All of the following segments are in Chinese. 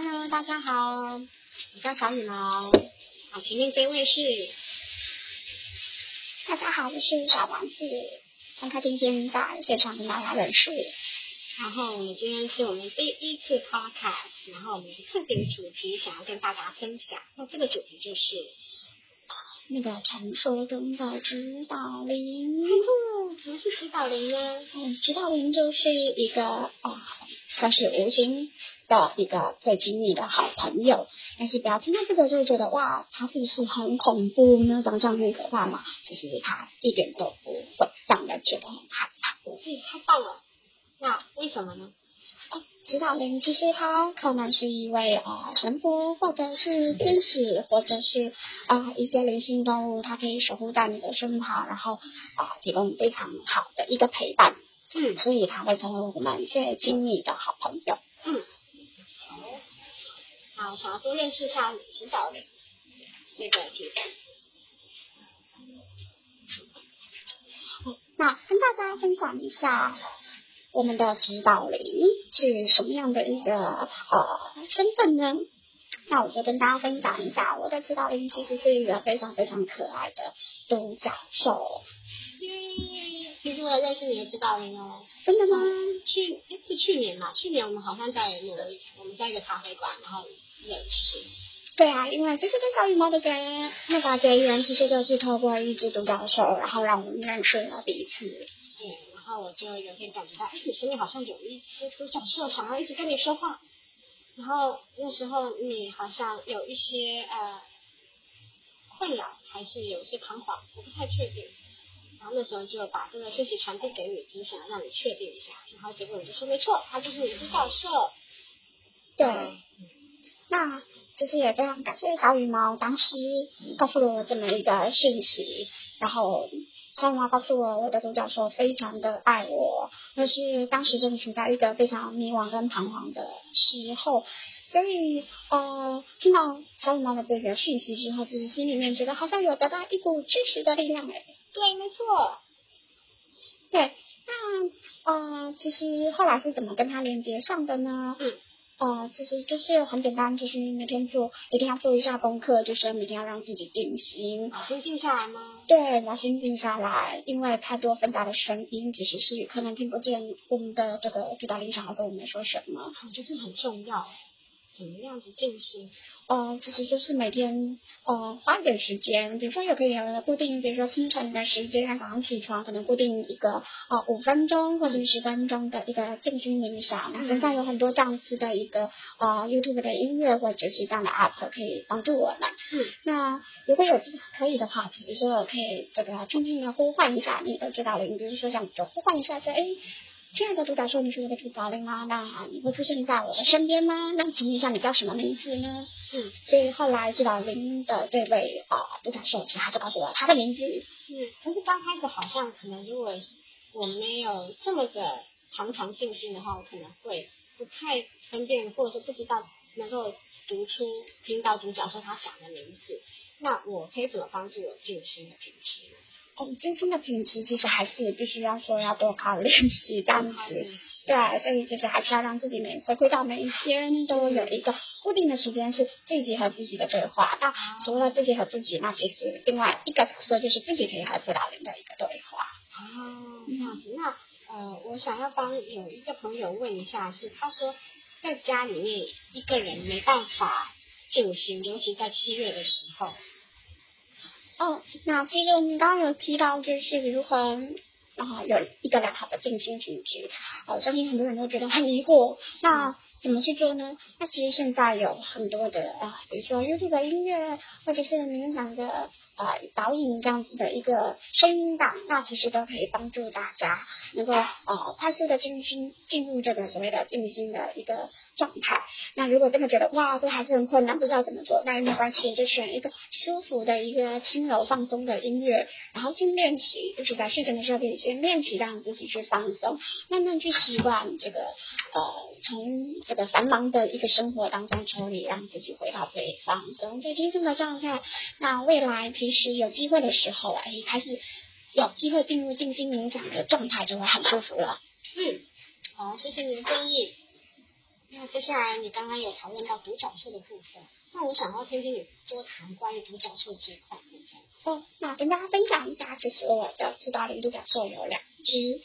Hello，大家好，我叫小羽毛。好，前面这位是，大家好，我是小王子。很开心今天在现场跟大家认识。然后我们今天是我们第一次 podcast，然后我们特别主题想要跟大家分享。那这个主题就是那个传说中的指导灵。什么是指导灵呢？嗯，指导灵就是一个啊，算是无形的一个最亲密的好朋友。但是不要听到这个就觉得哇，他是不是很恐怖呢？长相很可怕嘛？其实他一点都不会让人觉得很害怕。嗯，太棒了。那为什么呢？指导灵其实他可能是一位啊神佛，或者是天使，或者是啊一些灵性动物，它可以守护在你的身旁，然后啊提供非常好的一个陪伴。嗯，所以他会成为我们最亲密的好朋友。嗯，好，好，想要多认识一下指导灵这个。那跟大家分享一下。我们的指导灵是什么样的一个呃身份呢？那我就跟大家分享一下，我的指导灵其实是一个非常非常可爱的独角兽。其实我也认识你的指导灵哦。真的吗？去是去年嘛？去年我们好像在那个我们在一个咖啡馆，然后认识。对啊，因为这是跟小羽毛的结那个结缘，其实就是透过一只独角兽，然后让我们认识了彼此。对。然后我就有点感觉到，哎，你身边好像有一只独角兽想要一直跟你说话。然后那时候你好像有一些呃困扰，还是有一些彷徨，我不太确定。然后那时候就把这个讯息传递给你，只想让你确定一下。然后结果你就说没错，它就是你独角兽。对。那其实也非常感谢小羽毛当时告诉了我这么一个讯息，然后。小羽毛告诉我，我的独角兽非常的爱我，但是当时正处在一个非常迷惘跟彷徨的时候，所以呃，听到小羽毛的这个讯息之后，自己心里面觉得好像有得到一股支持的力量哎。对，没错。对，那呃，其实后来是怎么跟他连接上的呢？嗯。呃，其实就是很简单，就是每天做，一定要做一下功课，就是每天要让自己静心。把心静下来吗？对，把心静下来，因为太多纷杂的声音，其实是可能听不见我们的这个巨大灵想要跟我们说什么。我觉得很重要。怎么样子静心？呃，其实就是每天呃花一点时间，比如说也可以固定，比如说清晨的时间，早上起床可能固定一个呃五分钟或者十分钟的一个静心冥想。那现在有很多这样子的一个呃 YouTube 的音乐或者是这样的 App 可以帮助我们。嗯。那如果有可以的话，其实说可以这个轻轻的呼唤一下你的指导灵，比如说像就呼唤一下说，哎。亲爱的独角兽，你是我的主导灵吗？那你会出现在我的身边吗？那请问一下，你叫什么名字呢？嗯，所以后来指导灵的这位啊独角兽，其实他就告诉我他的名字。嗯，可是刚开始好像可能如果我没有这么的常常静心的话，我可能会不太分辨，或者是不知道能够读出听到独角兽他想的名字。那我可以怎么帮助我静心的品质？哦，真心的品质其实还是必须要说要多靠练习这样子，对，所以就是还是要让自己每回归到每一天都有一个固定的时间是自己和自己的对话。那除了自己和自己，那其实另外一个角色就是自己可以和辅导员的一个对话。哦，这样子。那呃，我想要帮有一个朋友问一下，是他说在家里面一个人没办法静心，尤其在七月的时候。哦，那其实我们刚刚有提到，就是如何啊有一个良好的静心品质，呃，相信很多人都觉得很疑惑，那怎么去做呢？那其实现在有很多的啊，比如说 YouTube 的音乐，或者是冥想的。呃，导引这样子的一个声音档，那其实都可以帮助大家能够呃快速的进心进入这个所谓的静心的一个状态。那如果真的觉得哇，这还是很困难，不知道怎么做，那也没关系，就选一个舒服的一个轻柔放松的音乐，然后先练习，就是在睡前的时候可以先练习，让自己去放松，慢慢去习惯这个呃从这个繁忙的一个生活当中抽离，让自己回到最放松、最轻松的状态。那未来其实有机会的时候，哎，开始有机会进入静心冥想的状态，就会很舒服了。嗯，好，谢谢您的建议。那接下来你刚刚有讨论到独角兽的部分，那我想要听听你多谈关于独角兽这一块部分。哦，那跟大家分享一下，就是我的指导灵独角兽有两只。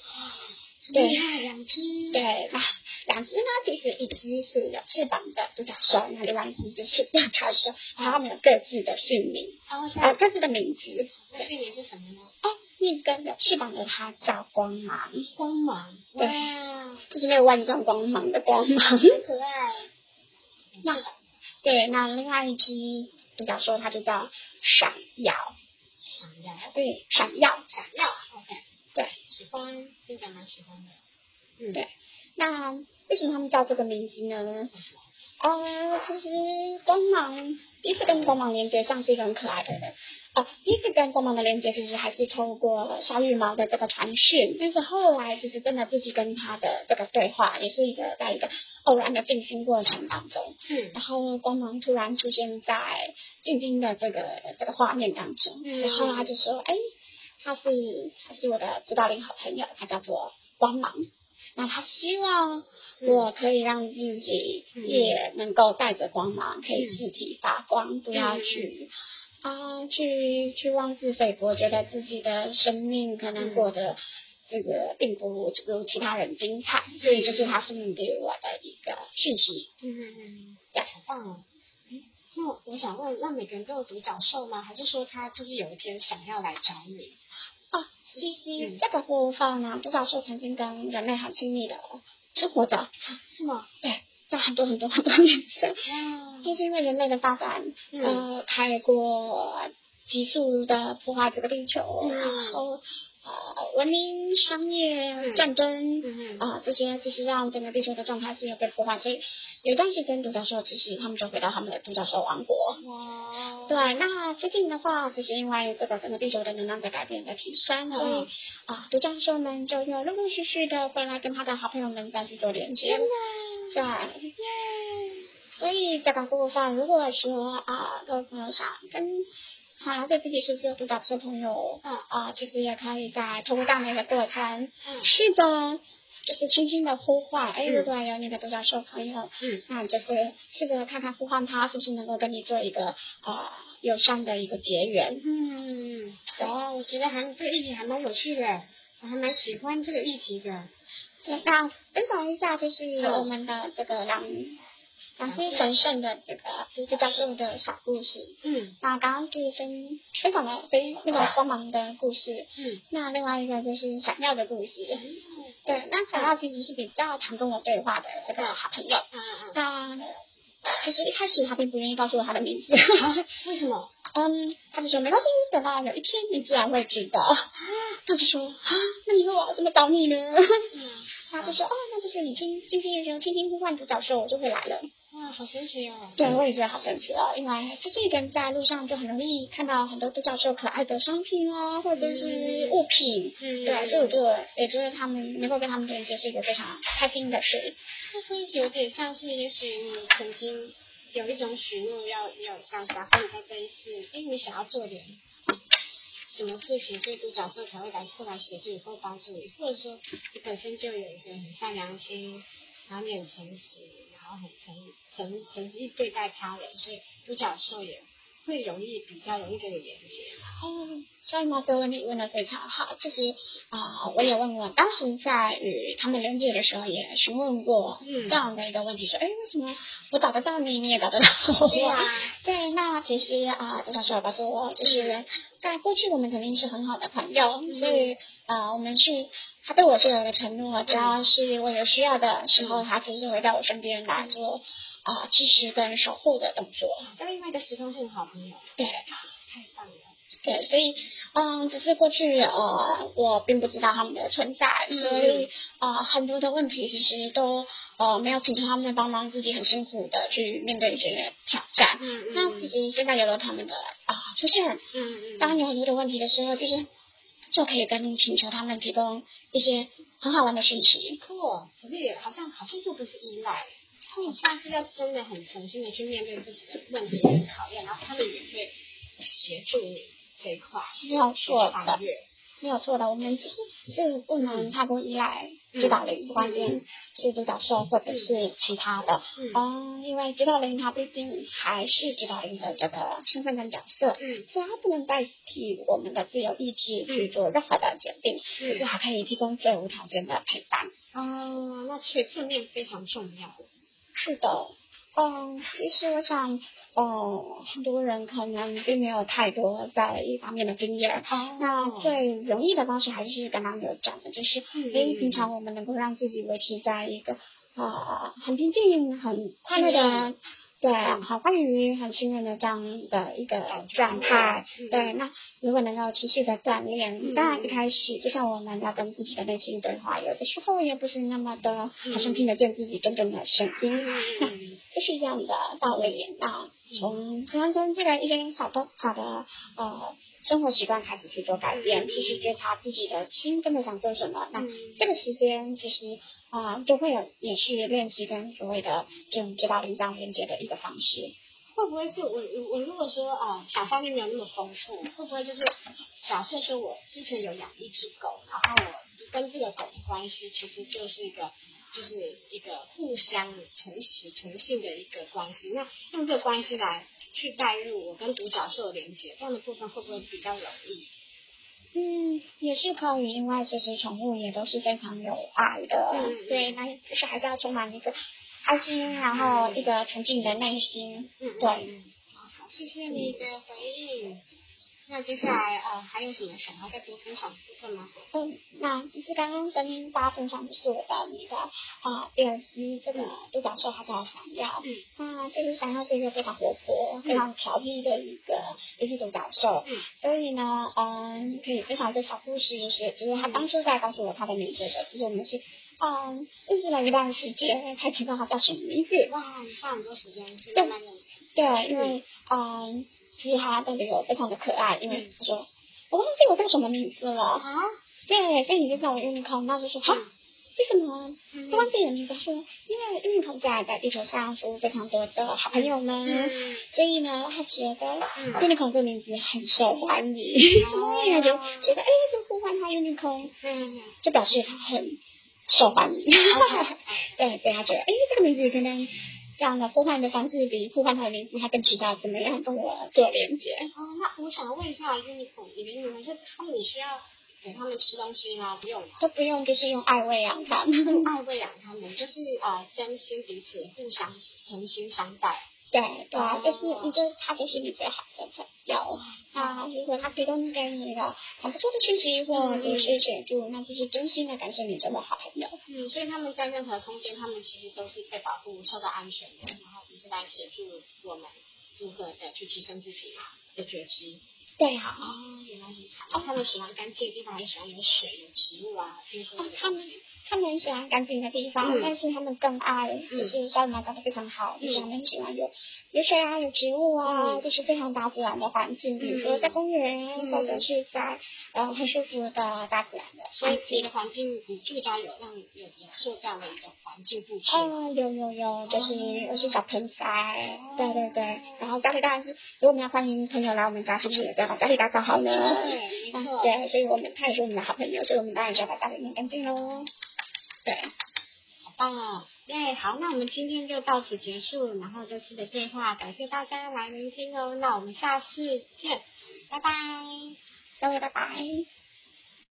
对，两只。对，那两只呢？其实一只是有翅膀的独角兽，那另外一只就是吊台兽，然后它们有各自的姓名，呃，各自的名字。那姓名是什么呢？哦，那个有翅膀的它叫光芒。光芒。对，就是那个万丈光芒的光芒。很可爱。那对，那另外一只独角兽它就叫闪耀。闪耀。对，闪耀。闪耀。OK。对。喜欢，听起来蛮喜欢的。嗯，对。那为什么他们叫这个名字呢？呃，其实光芒第一次跟光芒连接上是一个很可爱的人。哦，第一次跟光芒的连接其实还是通过小羽毛的这个传讯，但是后来其实真的自己跟他的这个对话，也是一个在一个偶然的静心过程当中。嗯。然后光芒突然出现在静静的这个这个画面当中，嗯然后他就说：“哎。”他是他是我的指导灵好朋友，他叫做光芒。那他希望我可以让自己也能够带着光芒，可以自己发光，不要去啊去去妄自菲薄，觉得自己的生命可能过得这个并不如其他人精彩。所以就是他送给我的一个讯息。嗯嗯嗯，对，好棒哦。那我想问，那每个人都有独角兽吗？还是说他就是有一天想要来找你？啊，其实这个部分呢，独角兽曾经跟人类很亲密的生活着，是吗？对，在很多很多很多年前，就是因为人类的发展，呃，太过急速的破坏这个地球，然后。呃，文明、商业、战争啊，这些其实让整个地球的状态是有被破坏，所以有一段时间独角兽其实他们就回到他们的独角兽王国。哇！对，那最近的话，就是因为这个整个地球的能量在改变、在提升，所以啊，独角兽们就又陆陆续续的回来跟他的好朋友们再去做连接。对，所以这个部分，如果说啊，各位朋友想跟。想要对自己是不是有独角兽朋友，嗯啊，其实也可以在通过这样的过程，嗯，试着就是轻轻的呼唤，哎，如果有你的独角兽朋友，嗯，那就是试着看看呼唤他是不是能够跟你做一个啊友善的一个结缘，嗯，哦，我觉得还这个议题还蛮有趣的，我还蛮喜欢这个议题的。对，那分享一下就是我们的这个两。两只神圣的这个独角兽的小故事。嗯，那刚刚是分分享了非那个光芒的故事。嗯，那另外一个就是闪耀的故事。对，那闪耀其实是比较常跟我对话的这个好朋友。嗯嗯。那其实一开始他并不愿意告诉我他的名字。为什么？嗯，他就说没关系，等到有一天你自然会知道。啊，他就说啊，那以后我要怎么找你呢？嗯，他就说哦，那就是你轻轻轻轻轻轻呼唤独角兽，我就会来了。哇，好神奇哦！对，我也觉得好神奇哦，因为就是一个人在路上就很容易看到很多独角兽可爱的商品哦，或者是物品。嗯，对，所以我就也觉得他们能够跟他们连接是一个非常开心的事。就是有点像是，也许你曾经有一种许诺，要要像小朋友在这一次，因为你想要做点什么事情，所以独角兽才会来过来协助你或帮助你，或者说你本身就有一个很善良心，然后你很诚实。然后很诚诚诚实对待他人，所以独角兽也会容易比较容易跟你连接。哦，所以毛哥问题问的非常好，其实啊，我也问过，当时在与他们连接的时候也询问过这样的一个问题，说，哎，为什么我找得到你，你也找得到我？对，那其实啊，独角兽告诉我，就是在过去我们肯定是很好的朋友，所以啊，我们是。他对我是有一个承诺，只要是我有需要的时候，他其实会在我身边来做啊支持跟守护的动作。跟另外一个时空性好朋友，对，太棒了。对，所以嗯，只是过去呃，我并不知道他们的存在，所以啊，很多的问题其实都呃没有请求他们的帮忙，自己很辛苦的去面对一些挑战。嗯嗯。那其实现在有了他们的啊出现，嗯嗯，当有很多的问题的时候，就是。就可以跟请求他们提供一些很好玩的讯息。错，可是也好像好像就不是依赖，好像是要真的很诚心的去面对自己的问题考验，然后他们也会协助你这一块。没有错的。没有错的，我们其实是不能太过依赖指导灵，不管是是独角兽或者是其他的，嗯，因为指导灵它毕竟还是指导灵的这个身份跟角色，嗯，所以它不能代替我们的自由意志去做任何的决定，可是还可以提供最无条件的陪伴。哦，那其实正面非常重要。是的。嗯，其实我想，嗯，很多人可能并没有太多在一方面的经验。那最容易的方式还是刚刚有讲的，就是因为平常我们能够让自己维持在一个啊很平静、很快乐的。对，好，关于很信任的这样的一个状态，对，那如果能够持续的锻炼，当然一开始就像我们要跟自己的内心对话，有的时候也不是那么的，好像听得见自己真正的声音，那这是一样的道理。那从可能从这个一些小的、小的呃生活习惯开始去做改变，其实觉察自己的心真的想做什么，那这个时间其实。啊，就会有也是练习跟所谓的这种指导灵这样连接的一个方式。会不会是我我我如果说啊，想象力没有那么丰富，会不会就是假设说我之前有养一只狗，然后我跟这个狗的关系其实就是一个就是一个互相诚实诚信的一个关系，那用这个关系来去带入我跟独角兽的连接，这样的部分会不会比较容易？嗯，也是可以，因为其实宠物也都是非常有爱的，对，那就是还是要充满一个爱心，然后一个纯净的内心，对。好，谢谢你的回应。那接下来呃还有什么想要再多分享的部分吗？嗯，那其实刚刚跟大家分享的是我的那个啊第二期这个独角兽，它叫闪耀。嗯，那就是闪耀是一个非常活泼、非常调皮的一个一只独角兽。嗯，所以呢，嗯，可以分享一个小故事，就是就是他当初在告诉我他的名字的时候，其实我们是嗯认识了一段时间才知道他叫什么名字。哇，你花很多时间去慢慢认识。对，因为嗯。其实他的理由非常的可爱，因为他说我忘记我叫什么名字了。啊，对，所以你就叫我 Unicorn，那就说好，为什么？不忘记了名字？说因为 Unicorn 在在地球上服务非常多的好朋友们，所以呢，他觉得 Unicorn 这个名字很受欢迎，所以他就觉得哎，就呼唤他 Unicorn，就表示他很受欢迎，对，所以他觉得哎，这个名字可能。这样的呼唤的方式比呼唤他的名字，他更知道怎么样跟我做连接。哦，那我想问一下，Unicorn，你的你们是他们，你需要给他们吃东西吗？不用，都不用，就是用爱喂养他们，爱喂养他们，就是啊，真心彼此互相诚心相待。对对啊，就是你就是他就是你最好的朋友。那如果他提供给你一个很不错的讯息或者是协助，那就是真心的感谢你这么好朋友。嗯，所以他们在任何空间，他们其实都是被保护、受到安全的，然后也是来协助我们如何的去提升自己嘛的觉知。对啊，哦，原来如此。哦，他们喜欢干净的地方，也喜欢有水、有植物啊，听说。他们。他们喜欢干净的地方，但是他们更爱就是小马长得非常好，就是他们喜欢有有水啊，有植物啊，就是非常大自然的环境，比如说在公园或者是在呃很舒服的大自然的。所以你的环境，你住家有让有有做这样的一个环境布置？啊，有有有，就是有些小盆栽，对对对。然后家里当然是，如果我们要欢迎朋友来我们家，是不是也要把家里打扫好呢？对，没错。对，所以我们他也是我们的好朋友，所以我们当然要把家里弄干净喽。对，好棒哦！对，好，那我们今天就到此结束，然后这次的对话感谢大家来聆听哦，那我们下次见，拜拜，各位拜拜。